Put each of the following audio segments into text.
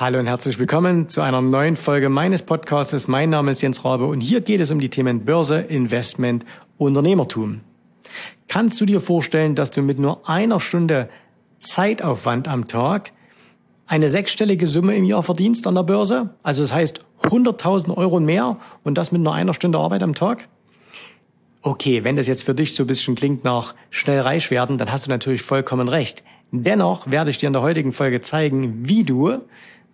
Hallo und herzlich willkommen zu einer neuen Folge meines Podcasts. Mein Name ist Jens Rabe und hier geht es um die Themen Börse, Investment, Unternehmertum. Kannst du dir vorstellen, dass du mit nur einer Stunde Zeitaufwand am Tag eine sechsstellige Summe im Jahr verdienst an der Börse? Also das heißt 100.000 Euro mehr und das mit nur einer Stunde Arbeit am Tag? Okay, wenn das jetzt für dich so ein bisschen klingt nach schnell reich werden, dann hast du natürlich vollkommen recht. Dennoch werde ich dir in der heutigen Folge zeigen, wie du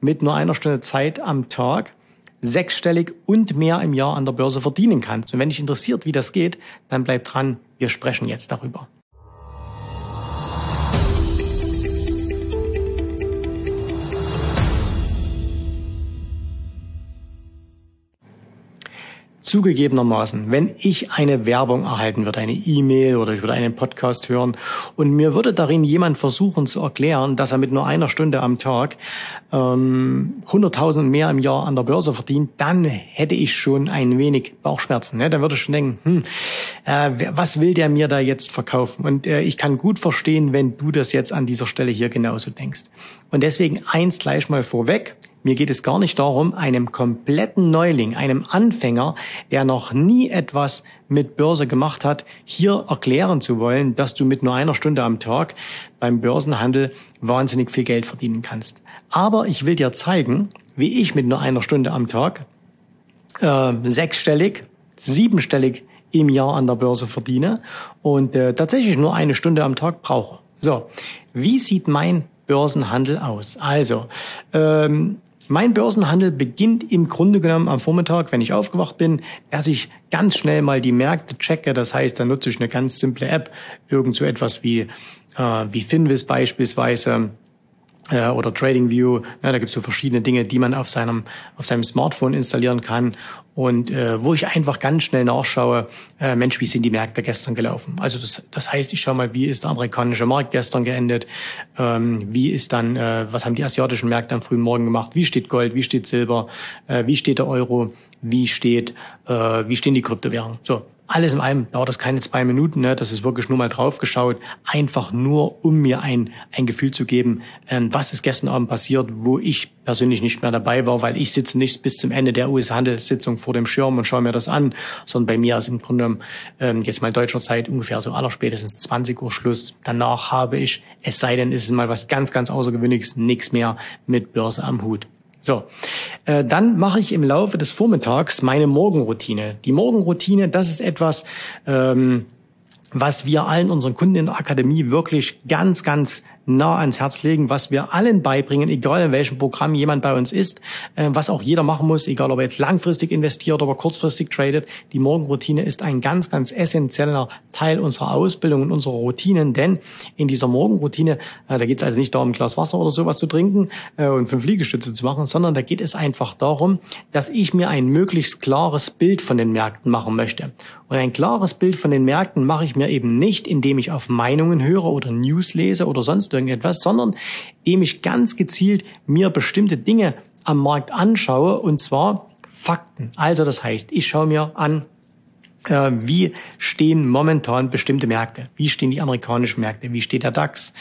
mit nur einer Stunde Zeit am Tag sechsstellig und mehr im Jahr an der Börse verdienen kannst. Und wenn dich interessiert, wie das geht, dann bleib dran. Wir sprechen jetzt darüber. Zugegebenermaßen, wenn ich eine Werbung erhalten würde, eine E-Mail oder ich würde einen Podcast hören und mir würde darin jemand versuchen zu erklären, dass er mit nur einer Stunde am Tag ähm, 100.000 mehr im Jahr an der Börse verdient, dann hätte ich schon ein wenig Bauchschmerzen. Ne? Dann würde ich schon denken, hm, äh, was will der mir da jetzt verkaufen? Und äh, ich kann gut verstehen, wenn du das jetzt an dieser Stelle hier genauso denkst. Und deswegen eins gleich mal vorweg. Mir geht es gar nicht darum, einem kompletten Neuling, einem Anfänger, der noch nie etwas mit Börse gemacht hat, hier erklären zu wollen, dass du mit nur einer Stunde am Tag beim Börsenhandel wahnsinnig viel Geld verdienen kannst. Aber ich will dir zeigen, wie ich mit nur einer Stunde am Tag äh, sechsstellig, siebenstellig im Jahr an der Börse verdiene und äh, tatsächlich nur eine Stunde am Tag brauche. So, wie sieht mein Börsenhandel aus? Also, ähm, mein Börsenhandel beginnt im Grunde genommen am Vormittag, wenn ich aufgewacht bin, dass ich ganz schnell mal die Märkte checke. Das heißt, da nutze ich eine ganz simple App, irgend so etwas wie, äh, wie Finvis beispielsweise äh, oder TradingView. Ja, da gibt es so verschiedene Dinge, die man auf seinem auf seinem Smartphone installieren kann und äh, wo ich einfach ganz schnell nachschaue, äh, Mensch, wie sind die Märkte gestern gelaufen? Also das, das heißt, ich schaue mal, wie ist der amerikanische Markt gestern geendet? Ähm, wie ist dann, äh, was haben die asiatischen Märkte am frühen Morgen gemacht? Wie steht Gold? Wie steht Silber? Äh, wie steht der Euro? Wie steht, äh, wie stehen die Kryptowährungen? So, alles in allem dauert das keine zwei Minuten, ne? das ist wirklich nur mal drauf geschaut, einfach nur, um mir ein, ein Gefühl zu geben, ähm, was ist gestern Abend passiert, wo ich persönlich nicht mehr dabei war, weil ich sitze nicht bis zum Ende der US-Handelssitzung vor dem Schirm und schaue mir das an, sondern bei mir ist im Grunde ähm, jetzt mal deutscher Zeit ungefähr so aller spätestens 20 Uhr Schluss. Danach habe ich, es sei denn, ist es mal was ganz, ganz Außergewöhnliches, nichts mehr mit Börse am Hut. So, äh, dann mache ich im Laufe des Vormittags meine Morgenroutine. Die Morgenroutine, das ist etwas, ähm, was wir allen unseren Kunden in der Akademie wirklich ganz, ganz nah ans Herz legen, was wir allen beibringen, egal in welchem Programm jemand bei uns ist, äh, was auch jeder machen muss, egal ob er jetzt langfristig investiert oder kurzfristig tradet. Die Morgenroutine ist ein ganz, ganz essentieller Teil unserer Ausbildung und unserer Routinen, denn in dieser Morgenroutine, äh, da geht es also nicht darum, ein Glas Wasser oder sowas zu trinken äh, und fünf Liegestütze zu machen, sondern da geht es einfach darum, dass ich mir ein möglichst klares Bild von den Märkten machen möchte. Und ein klares Bild von den Märkten mache ich mir eben nicht, indem ich auf Meinungen höre oder News lese oder sonst irgendetwas, sondern indem ich ganz gezielt mir bestimmte Dinge am Markt anschaue und zwar Fakten. Also das heißt, ich schaue mir an, wie stehen momentan bestimmte Märkte? Wie stehen die amerikanischen Märkte? Wie steht der DAX?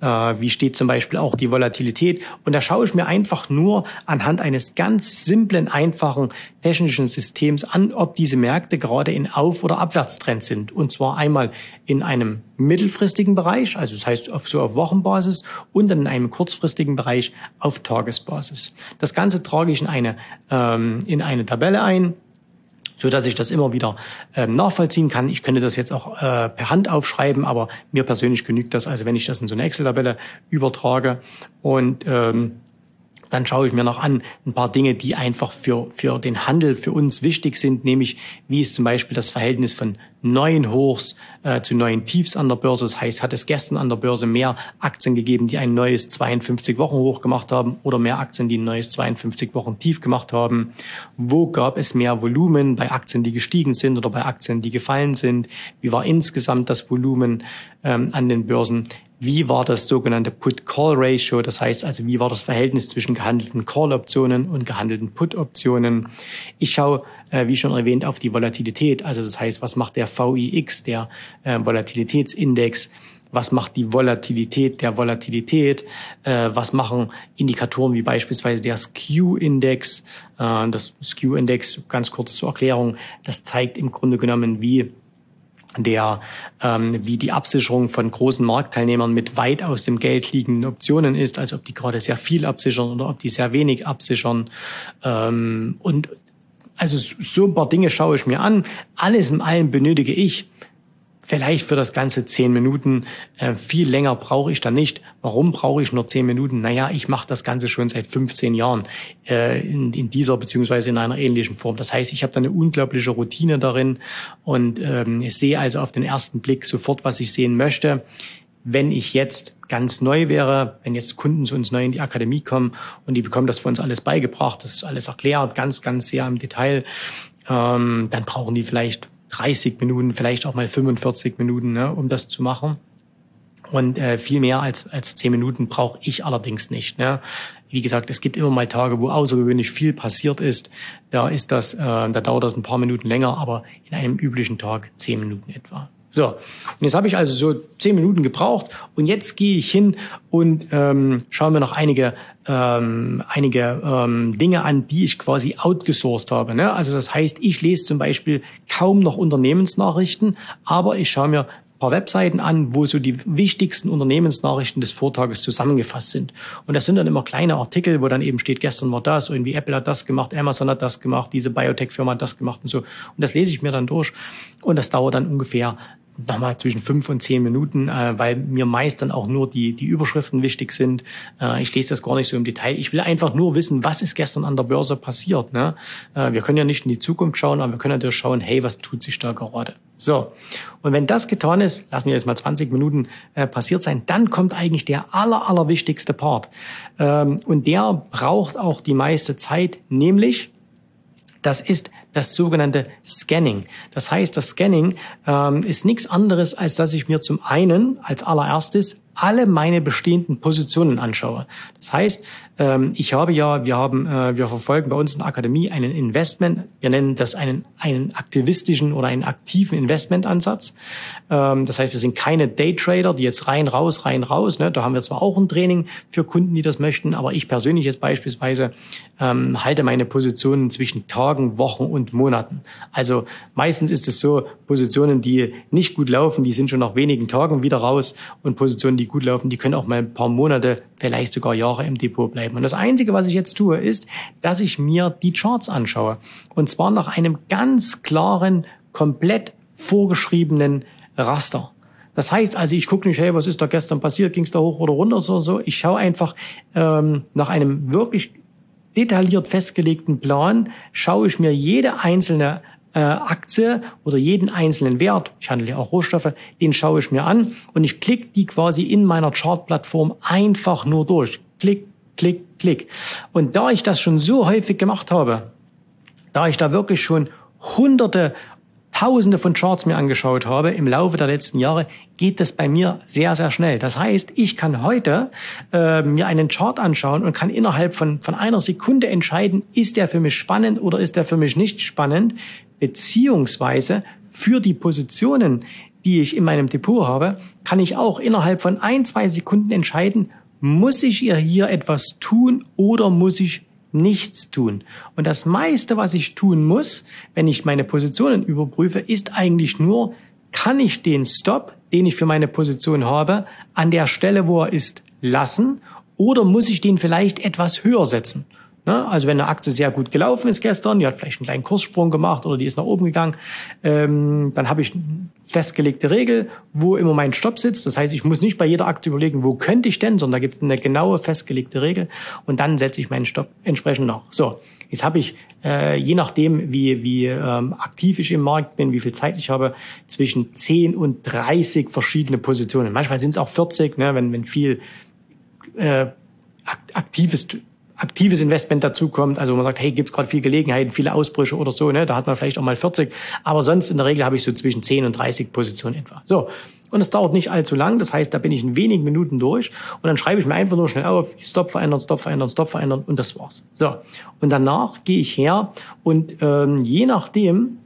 Äh, wie steht zum Beispiel auch die Volatilität? Und da schaue ich mir einfach nur anhand eines ganz simplen, einfachen technischen Systems an, ob diese Märkte gerade in Auf- oder Abwärtstrend sind. Und zwar einmal in einem mittelfristigen Bereich, also das heißt auf, so auf Wochenbasis und dann in einem kurzfristigen Bereich auf Tagesbasis. Das Ganze trage ich in eine, ähm, in eine Tabelle ein so dass ich das immer wieder ähm, nachvollziehen kann. Ich könnte das jetzt auch äh, per Hand aufschreiben, aber mir persönlich genügt das, also wenn ich das in so eine Excel-Tabelle übertrage und ähm, dann schaue ich mir noch an ein paar Dinge, die einfach für, für den Handel für uns wichtig sind, nämlich wie ist zum Beispiel das Verhältnis von neuen Hochs äh, zu neuen Tiefs an der Börse. Das heißt, hat es gestern an der Börse mehr Aktien gegeben, die ein neues 52 Wochen Hoch gemacht haben oder mehr Aktien, die ein neues 52 Wochen Tief gemacht haben? Wo gab es mehr Volumen bei Aktien, die gestiegen sind oder bei Aktien, die gefallen sind? Wie war insgesamt das Volumen ähm, an den Börsen? Wie war das sogenannte Put-Call-Ratio, das heißt also, wie war das Verhältnis zwischen gehandelten Call-Optionen und gehandelten Put-Optionen. Ich schaue, äh, wie schon erwähnt, auf die Volatilität, also das heißt, was macht der VIX, der äh, Volatilitätsindex, was macht die Volatilität der Volatilität, äh, was machen Indikatoren wie beispielsweise der Skew-Index. Äh, das Skew-Index, ganz kurz zur Erklärung, das zeigt im Grunde genommen, wie der ähm, wie die Absicherung von großen Marktteilnehmern mit weit aus dem Geld liegenden Optionen ist, also ob die gerade sehr viel absichern oder ob die sehr wenig absichern. Ähm, und also so ein paar Dinge schaue ich mir an. Alles in allem benötige ich vielleicht für das Ganze zehn Minuten. Äh, viel länger brauche ich da nicht. Warum brauche ich nur zehn Minuten? Naja, ich mache das Ganze schon seit 15 Jahren äh, in, in dieser beziehungsweise in einer ähnlichen Form. Das heißt, ich habe da eine unglaubliche Routine darin und ähm, ich sehe also auf den ersten Blick sofort, was ich sehen möchte. Wenn ich jetzt ganz neu wäre, wenn jetzt Kunden zu uns neu in die Akademie kommen und die bekommen das für uns alles beigebracht, das ist alles erklärt, ganz, ganz sehr im Detail, ähm, dann brauchen die vielleicht 30 Minuten, vielleicht auch mal 45 Minuten, ne, um das zu machen. Und äh, viel mehr als, als 10 Minuten brauche ich allerdings nicht. Ne? Wie gesagt, es gibt immer mal Tage, wo außergewöhnlich viel passiert ist. Da ist das, äh, da dauert das ein paar Minuten länger, aber in einem üblichen Tag 10 Minuten etwa. So, und jetzt habe ich also so zehn Minuten gebraucht und jetzt gehe ich hin und ähm, schaue mir noch einige ähm, einige ähm, Dinge an, die ich quasi outgesourced habe. Ne? Also das heißt, ich lese zum Beispiel kaum noch Unternehmensnachrichten, aber ich schaue mir paar Webseiten an, wo so die wichtigsten Unternehmensnachrichten des Vortages zusammengefasst sind. Und das sind dann immer kleine Artikel, wo dann eben steht, gestern war das, irgendwie Apple hat das gemacht, Amazon hat das gemacht, diese Biotech-Firma hat das gemacht und so. Und das lese ich mir dann durch. Und das dauert dann ungefähr nochmal zwischen fünf und zehn Minuten, äh, weil mir meist dann auch nur die, die Überschriften wichtig sind. Äh, ich lese das gar nicht so im Detail. Ich will einfach nur wissen, was ist gestern an der Börse passiert. Ne? Äh, wir können ja nicht in die Zukunft schauen, aber wir können natürlich schauen, hey, was tut sich da gerade? So, und wenn das getan ist, lassen wir jetzt mal 20 Minuten äh, passiert sein, dann kommt eigentlich der aller, aller wichtigste Part. Ähm, und der braucht auch die meiste Zeit, nämlich, das ist das sogenannte Scanning. Das heißt, das Scanning ähm, ist nichts anderes, als dass ich mir zum einen als allererstes alle meine bestehenden Positionen anschaue. Das heißt, ähm, ich habe ja, wir haben, äh, wir verfolgen bei uns in der Akademie einen Investment, wir nennen das einen, einen aktivistischen oder einen aktiven Investmentansatz. Ähm, das heißt, wir sind keine Daytrader, die jetzt rein, raus, rein, raus. Ne? Da haben wir zwar auch ein Training für Kunden, die das möchten, aber ich persönlich jetzt beispielsweise ähm, halte meine Positionen zwischen Tagen, Wochen und Monaten. Also meistens ist es so, Positionen, die nicht gut laufen, die sind schon nach wenigen Tagen wieder raus und Positionen, die gut laufen, die können auch mal ein paar Monate, vielleicht sogar Jahre im Depot bleiben. Und das Einzige, was ich jetzt tue, ist, dass ich mir die Charts anschaue. Und zwar nach einem ganz klaren, komplett vorgeschriebenen Raster. Das heißt also, ich gucke nicht, hey, was ist da gestern passiert, ging es da hoch oder runter so so. Ich schaue einfach ähm, nach einem wirklich detailliert festgelegten Plan, schaue ich mir jede einzelne äh, Aktie oder jeden einzelnen Wert, ich handle ja auch Rohstoffe, den schaue ich mir an und ich klicke die quasi in meiner Chartplattform einfach nur durch. Klick, klick, klick. Und da ich das schon so häufig gemacht habe, da ich da wirklich schon hunderte Tausende von Charts mir angeschaut habe im Laufe der letzten Jahre, geht das bei mir sehr, sehr schnell. Das heißt, ich kann heute äh, mir einen Chart anschauen und kann innerhalb von, von einer Sekunde entscheiden, ist der für mich spannend oder ist der für mich nicht spannend, beziehungsweise für die Positionen, die ich in meinem Depot habe, kann ich auch innerhalb von ein, zwei Sekunden entscheiden, muss ich ihr hier etwas tun oder muss ich nichts tun. Und das meiste, was ich tun muss, wenn ich meine Positionen überprüfe, ist eigentlich nur, kann ich den Stop, den ich für meine Position habe, an der Stelle, wo er ist, lassen oder muss ich den vielleicht etwas höher setzen? Ne? Also wenn eine Aktie sehr gut gelaufen ist gestern, die hat vielleicht einen kleinen Kurssprung gemacht oder die ist nach oben gegangen, ähm, dann habe ich festgelegte Regel, wo immer mein Stopp sitzt. Das heißt, ich muss nicht bei jeder Aktie überlegen, wo könnte ich denn, sondern da gibt es eine genaue festgelegte Regel und dann setze ich meinen Stopp entsprechend nach. So, jetzt habe ich, äh, je nachdem, wie, wie ähm, aktiv ich im Markt bin, wie viel Zeit ich habe, zwischen 10 und 30 verschiedene Positionen. Manchmal sind es auch 40, ne, wenn, wenn viel äh, aktives aktives Investment dazukommt, also man sagt, hey, gibt's gerade viel Gelegenheiten, viele Ausbrüche oder so, ne? da hat man vielleicht auch mal 40, aber sonst in der Regel habe ich so zwischen 10 und 30 Positionen etwa. So, und es dauert nicht allzu lang, das heißt, da bin ich in wenigen Minuten durch und dann schreibe ich mir einfach nur schnell auf, Stop verändern, Stop verändern, Stop verändern und das war's. So, und danach gehe ich her und ähm, je nachdem,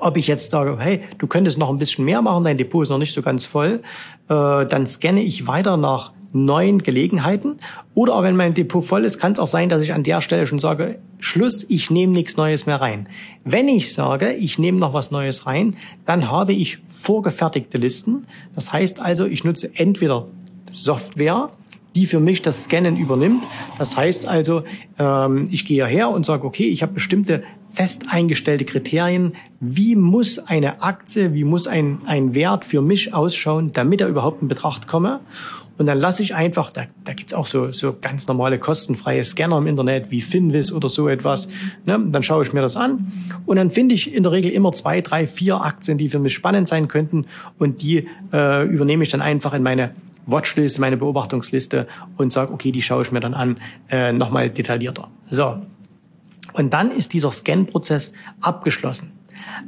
Ob ich jetzt sage, hey, du könntest noch ein bisschen mehr machen, dein Depot ist noch nicht so ganz voll, äh, dann scanne ich weiter nach neuen Gelegenheiten. Oder auch wenn mein Depot voll ist, kann es auch sein, dass ich an der Stelle schon sage, Schluss, ich nehme nichts Neues mehr rein. Wenn ich sage, ich nehme noch was Neues rein, dann habe ich vorgefertigte Listen. Das heißt also, ich nutze entweder Software, die für mich das Scannen übernimmt. Das heißt also, ähm, ich gehe her und sage, okay, ich habe bestimmte fest eingestellte Kriterien. Wie muss eine Aktie, wie muss ein, ein Wert für mich ausschauen, damit er überhaupt in Betracht komme? Und dann lasse ich einfach, da, da gibt's auch so, so ganz normale kostenfreie Scanner im Internet wie Finvis oder so etwas. Ne? Dann schaue ich mir das an und dann finde ich in der Regel immer zwei, drei, vier Aktien, die für mich spannend sein könnten und die äh, übernehme ich dann einfach in meine Watchlist, meine Beobachtungsliste und sage, okay, die schaue ich mir dann an, äh, nochmal detaillierter. So. Und dann ist dieser Scan-Prozess abgeschlossen.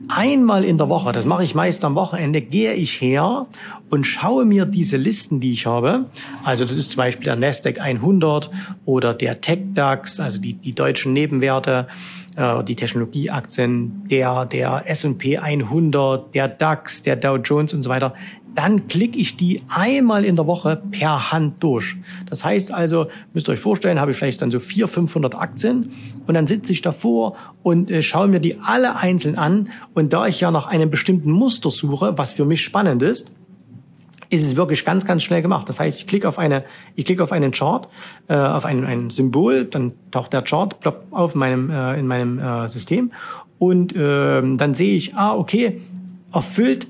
Einmal in der Woche, das mache ich meist am Wochenende, gehe ich her und schaue mir diese Listen, die ich habe. Also das ist zum Beispiel der Nasdaq 100 oder der TechDAX, also die, die deutschen Nebenwerte, äh, die Technologieaktien, der, der S&P 100, der DAX, der Dow Jones und so weiter dann klicke ich die einmal in der Woche per Hand durch. Das heißt also, müsst ihr euch vorstellen, habe ich vielleicht dann so 400, 500 Aktien und dann sitze ich davor und äh, schaue mir die alle einzeln an und da ich ja nach einem bestimmten Muster suche, was für mich spannend ist, ist es wirklich ganz, ganz schnell gemacht. Das heißt, ich klicke auf eine, ich klicke auf einen Chart, äh, auf ein, ein Symbol, dann taucht der Chart ploppt auf in meinem, äh, in meinem äh, System und äh, dann sehe ich, ah, okay, erfüllt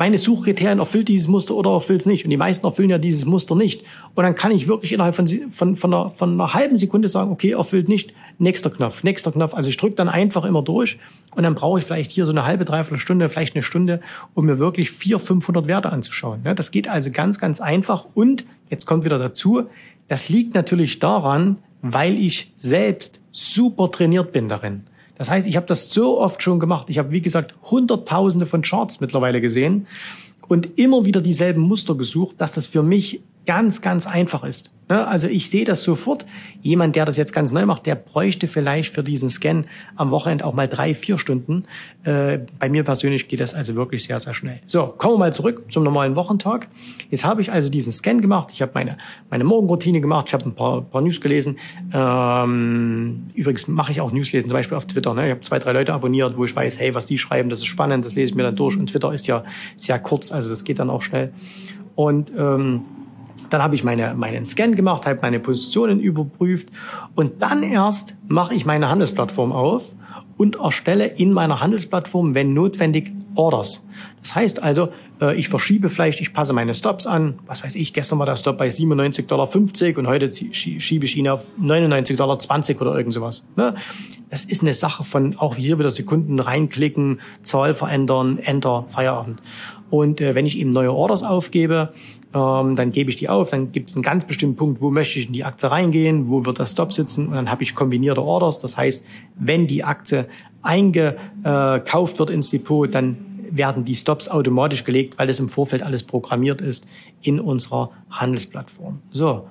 meine Suchkriterien erfüllt dieses Muster oder erfüllt es nicht. Und die meisten erfüllen ja dieses Muster nicht. Und dann kann ich wirklich innerhalb von, von, von, einer, von einer halben Sekunde sagen, okay, erfüllt nicht, nächster Knopf, nächster Knopf. Also ich drücke dann einfach immer durch und dann brauche ich vielleicht hier so eine halbe, dreiviertel Stunde, vielleicht eine Stunde, um mir wirklich vier, 500 Werte anzuschauen. Das geht also ganz, ganz einfach. Und jetzt kommt wieder dazu, das liegt natürlich daran, weil ich selbst super trainiert bin darin. Das heißt, ich habe das so oft schon gemacht. Ich habe, wie gesagt, Hunderttausende von Charts mittlerweile gesehen und immer wieder dieselben Muster gesucht, dass das für mich ganz, ganz einfach ist. Ne? Also ich sehe das sofort. Jemand, der das jetzt ganz neu macht, der bräuchte vielleicht für diesen Scan am Wochenende auch mal drei, vier Stunden. Äh, bei mir persönlich geht das also wirklich sehr, sehr schnell. So, kommen wir mal zurück zum normalen Wochentag. Jetzt habe ich also diesen Scan gemacht. Ich habe meine, meine Morgenroutine gemacht. Ich habe ein paar, paar News gelesen. Ähm, übrigens mache ich auch News lesen, zum Beispiel auf Twitter. Ne? Ich habe zwei, drei Leute abonniert, wo ich weiß, hey, was die schreiben, das ist spannend, das lese ich mir dann durch. Und Twitter ist ja sehr kurz, also das geht dann auch schnell. Und ähm, dann habe ich meine, meinen Scan gemacht, habe meine Positionen überprüft und dann erst mache ich meine Handelsplattform auf und erstelle in meiner Handelsplattform, wenn notwendig, Orders. Das heißt also, äh, ich verschiebe vielleicht, ich passe meine Stops an. Was weiß ich, gestern war der Stop bei 97,50 Dollar und heute schiebe ich ihn auf 99,20 Dollar oder irgend sowas. Ne? Das ist eine Sache von auch hier wieder Sekunden reinklicken, Zahl verändern, Enter, Feierabend. Und äh, wenn ich eben neue Orders aufgebe, ähm, dann gebe ich die auf, dann gibt es einen ganz bestimmten Punkt, wo möchte ich in die Aktie reingehen, wo wird das Stop sitzen und dann habe ich kombinierte Orders. Das heißt, wenn die Aktie eingekauft wird ins Depot, dann werden die Stops automatisch gelegt, weil es im Vorfeld alles programmiert ist in unserer Handelsplattform. So.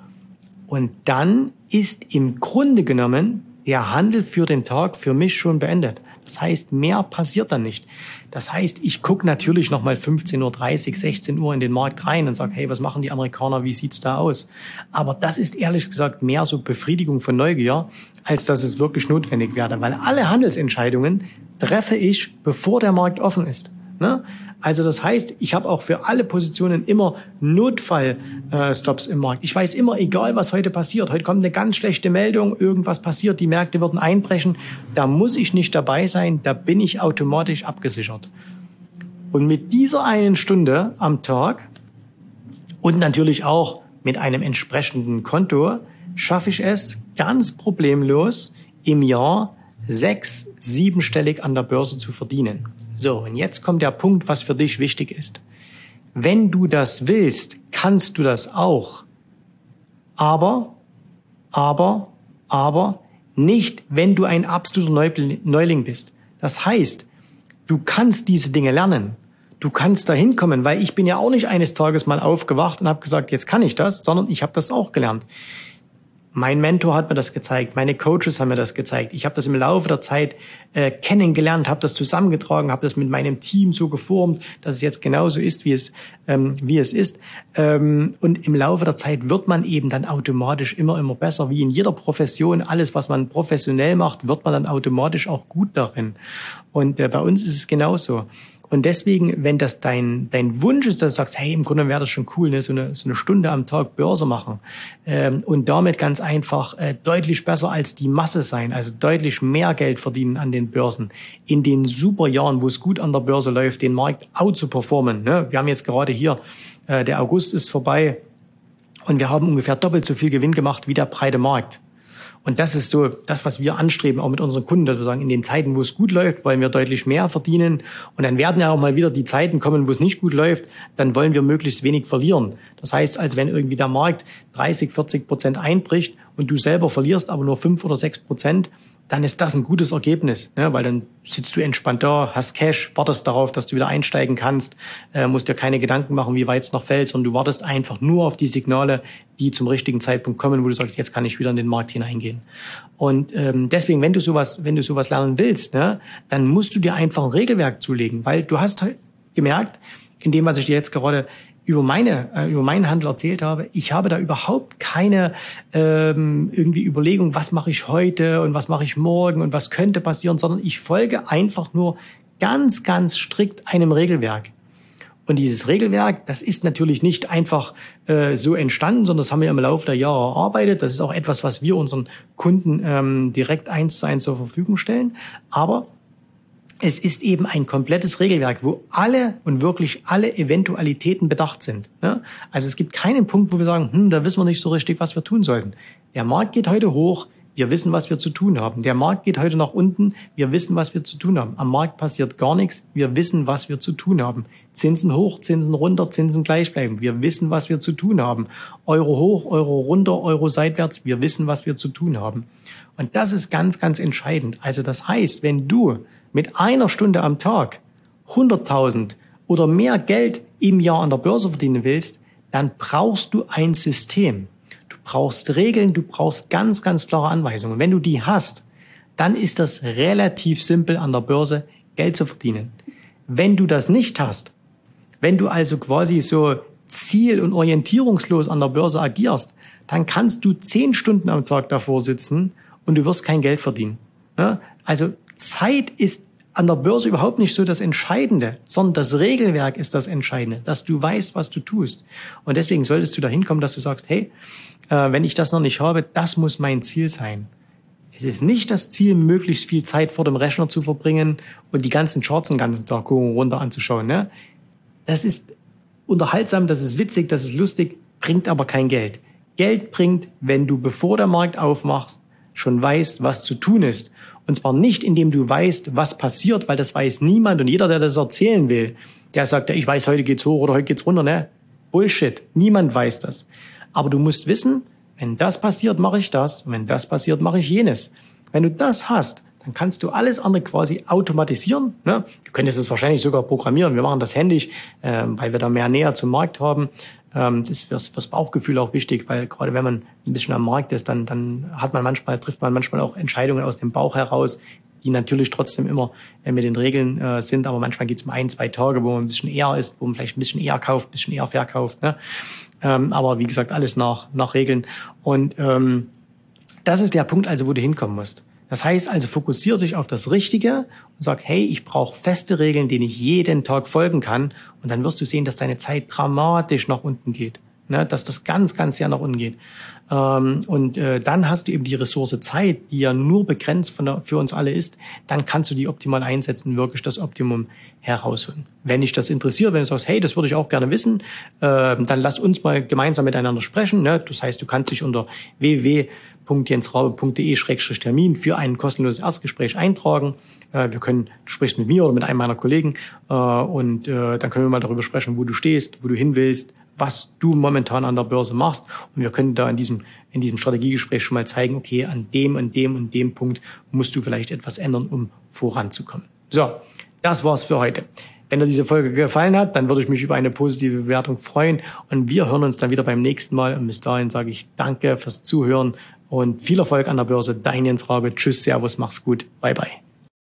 Und dann ist im Grunde genommen der Handel für den Tag für mich schon beendet. Das heißt, mehr passiert dann nicht. Das heißt, ich gucke natürlich nochmal 15.30 Uhr, 16 Uhr in den Markt rein und sage, hey, was machen die Amerikaner, wie sieht's da aus? Aber das ist ehrlich gesagt mehr so Befriedigung von Neugier, als dass es wirklich notwendig wäre. Weil alle Handelsentscheidungen treffe ich, bevor der Markt offen ist. Ne? Also das heißt, ich habe auch für alle Positionen immer Notfallstops äh, im Markt. Ich weiß immer, egal was heute passiert, heute kommt eine ganz schlechte Meldung, irgendwas passiert, die Märkte würden einbrechen, da muss ich nicht dabei sein, da bin ich automatisch abgesichert. Und mit dieser einen Stunde am Tag und natürlich auch mit einem entsprechenden Konto schaffe ich es ganz problemlos im Jahr sechs, siebenstellig an der Börse zu verdienen. So, und jetzt kommt der Punkt, was für dich wichtig ist. Wenn du das willst, kannst du das auch. Aber, aber, aber nicht, wenn du ein absoluter Neuling bist. Das heißt, du kannst diese Dinge lernen. Du kannst da hinkommen, weil ich bin ja auch nicht eines Tages mal aufgewacht und habe gesagt, jetzt kann ich das, sondern ich habe das auch gelernt. Mein Mentor hat mir das gezeigt, meine Coaches haben mir das gezeigt. Ich habe das im Laufe der Zeit äh, kennengelernt, habe das zusammengetragen, habe das mit meinem Team so geformt, dass es jetzt genauso ist, wie es ähm, wie es ist. Ähm, und im Laufe der Zeit wird man eben dann automatisch immer immer besser, wie in jeder Profession. Alles, was man professionell macht, wird man dann automatisch auch gut darin. Und äh, bei uns ist es genauso. Und deswegen, wenn das dein, dein Wunsch ist, dass du sagst, hey, im Grunde wäre das schon cool, ne, so, eine, so eine Stunde am Tag Börse machen ähm, und damit ganz einfach äh, deutlich besser als die Masse sein, also deutlich mehr Geld verdienen an den Börsen, in den super Jahren, wo es gut an der Börse läuft, den Markt out zu performen. Ne? Wir haben jetzt gerade hier, äh, der August ist vorbei und wir haben ungefähr doppelt so viel Gewinn gemacht wie der breite Markt. Und das ist so das, was wir anstreben, auch mit unseren Kunden, dass wir sagen, in den Zeiten, wo es gut läuft, wollen wir deutlich mehr verdienen. Und dann werden ja auch mal wieder die Zeiten kommen, wo es nicht gut läuft, dann wollen wir möglichst wenig verlieren. Das heißt, als wenn irgendwie der Markt 30, 40 Prozent einbricht und du selber verlierst aber nur fünf oder sechs Prozent, dann ist das ein gutes Ergebnis, ne? weil dann sitzt du entspannt da, hast Cash, wartest darauf, dass du wieder einsteigen kannst, äh, musst dir keine Gedanken machen, wie weit es noch fällt, sondern du wartest einfach nur auf die Signale, die zum richtigen Zeitpunkt kommen, wo du sagst, jetzt kann ich wieder in den Markt hineingehen. Und ähm, deswegen, wenn du sowas, wenn du sowas lernen willst, ne, dann musst du dir einfach ein Regelwerk zulegen, weil du hast gemerkt, in dem, was ich dir jetzt gerade über meine äh, über meinen Handel erzählt habe, ich habe da überhaupt keine ähm, irgendwie Überlegung, was mache ich heute und was mache ich morgen und was könnte passieren, sondern ich folge einfach nur ganz ganz strikt einem Regelwerk. Und dieses Regelwerk, das ist natürlich nicht einfach äh, so entstanden, sondern das haben wir im Laufe der Jahre erarbeitet. Das ist auch etwas, was wir unseren Kunden ähm, direkt eins zu eins zur Verfügung stellen. Aber es ist eben ein komplettes Regelwerk, wo alle und wirklich alle Eventualitäten bedacht sind. Ne? Also es gibt keinen Punkt, wo wir sagen, hm, da wissen wir nicht so richtig, was wir tun sollten. Der Markt geht heute hoch, wir wissen, was wir zu tun haben. Der Markt geht heute nach unten, wir wissen, was wir zu tun haben. Am Markt passiert gar nichts, wir wissen, was wir zu tun haben. Zinsen hoch, Zinsen runter, Zinsen gleich bleiben. Wir wissen, was wir zu tun haben. Euro hoch, Euro runter, Euro seitwärts, wir wissen, was wir zu tun haben. Und das ist ganz, ganz entscheidend. Also das heißt, wenn du mit einer Stunde am Tag 100.000 oder mehr Geld im Jahr an der Börse verdienen willst, dann brauchst du ein System. Du brauchst Regeln, du brauchst ganz, ganz klare Anweisungen. Wenn du die hast, dann ist das relativ simpel an der Börse Geld zu verdienen. Wenn du das nicht hast, wenn du also quasi so ziel- und orientierungslos an der Börse agierst, dann kannst du zehn Stunden am Tag davor sitzen und du wirst kein Geld verdienen. Also Zeit ist an der Börse überhaupt nicht so das Entscheidende, sondern das Regelwerk ist das Entscheidende, dass du weißt, was du tust. Und deswegen solltest du dahin kommen, dass du sagst, hey, äh, wenn ich das noch nicht habe, das muss mein Ziel sein. Es ist nicht das Ziel, möglichst viel Zeit vor dem Rechner zu verbringen und die ganzen Charts den ganzen Tag hoch runter anzuschauen. Ne? Das ist unterhaltsam, das ist witzig, das ist lustig, bringt aber kein Geld. Geld bringt, wenn du, bevor der Markt aufmachst, schon weißt, was zu tun ist. Und zwar nicht, indem du weißt, was passiert, weil das weiß niemand und jeder, der das erzählen will, der sagt, ja, ich weiß, heute geht's hoch oder heute geht's runter, ne? Bullshit. Niemand weiß das. Aber du musst wissen, wenn das passiert, mache ich das. Und wenn das passiert, mache ich jenes. Wenn du das hast, dann kannst du alles andere quasi automatisieren. Ne? Du könntest es wahrscheinlich sogar programmieren. Wir machen das händisch, äh, weil wir da mehr näher zum Markt haben. Ähm, das ist fürs, fürs Bauchgefühl auch wichtig, weil gerade wenn man ein bisschen am Markt ist, dann, dann hat man manchmal, trifft man manchmal auch Entscheidungen aus dem Bauch heraus, die natürlich trotzdem immer äh, mit den Regeln äh, sind, aber manchmal geht es um ein, zwei Tage, wo man ein bisschen eher ist, wo man vielleicht ein bisschen eher kauft, ein bisschen eher verkauft. Ne? Ähm, aber wie gesagt, alles nach, nach Regeln. Und ähm, das ist der Punkt, also wo du hinkommen musst. Das heißt also, fokussiere dich auf das Richtige und sag, hey, ich brauche feste Regeln, denen ich jeden Tag folgen kann. Und dann wirst du sehen, dass deine Zeit dramatisch nach unten geht. Ne, dass das ganz, ganz sehr nach unten geht. Ähm, und äh, dann hast du eben die Ressource Zeit, die ja nur begrenzt von der, für uns alle ist. Dann kannst du die optimal einsetzen, wirklich das Optimum herausholen. Wenn dich das interessiert, wenn du sagst, hey, das würde ich auch gerne wissen, äh, dann lass uns mal gemeinsam miteinander sprechen. Ne? Das heißt, du kannst dich unter www www.jensraube.de-termin für ein kostenloses Erstgespräch eintragen. Äh, wir können, du sprichst mit mir oder mit einem meiner Kollegen äh, und äh, dann können wir mal darüber sprechen, wo du stehst, wo du hin willst, was du momentan an der Börse machst. Und wir können da in diesem, in diesem Strategiegespräch schon mal zeigen, okay, an dem, an dem und dem Punkt musst du vielleicht etwas ändern, um voranzukommen. So, das war's für heute. Wenn dir diese Folge gefallen hat, dann würde ich mich über eine positive Bewertung freuen. Und wir hören uns dann wieder beim nächsten Mal. Und bis dahin sage ich danke fürs Zuhören und viel Erfolg an der Börse. Dein Jens Rabe. Tschüss, Servus, mach's gut. Bye, bye.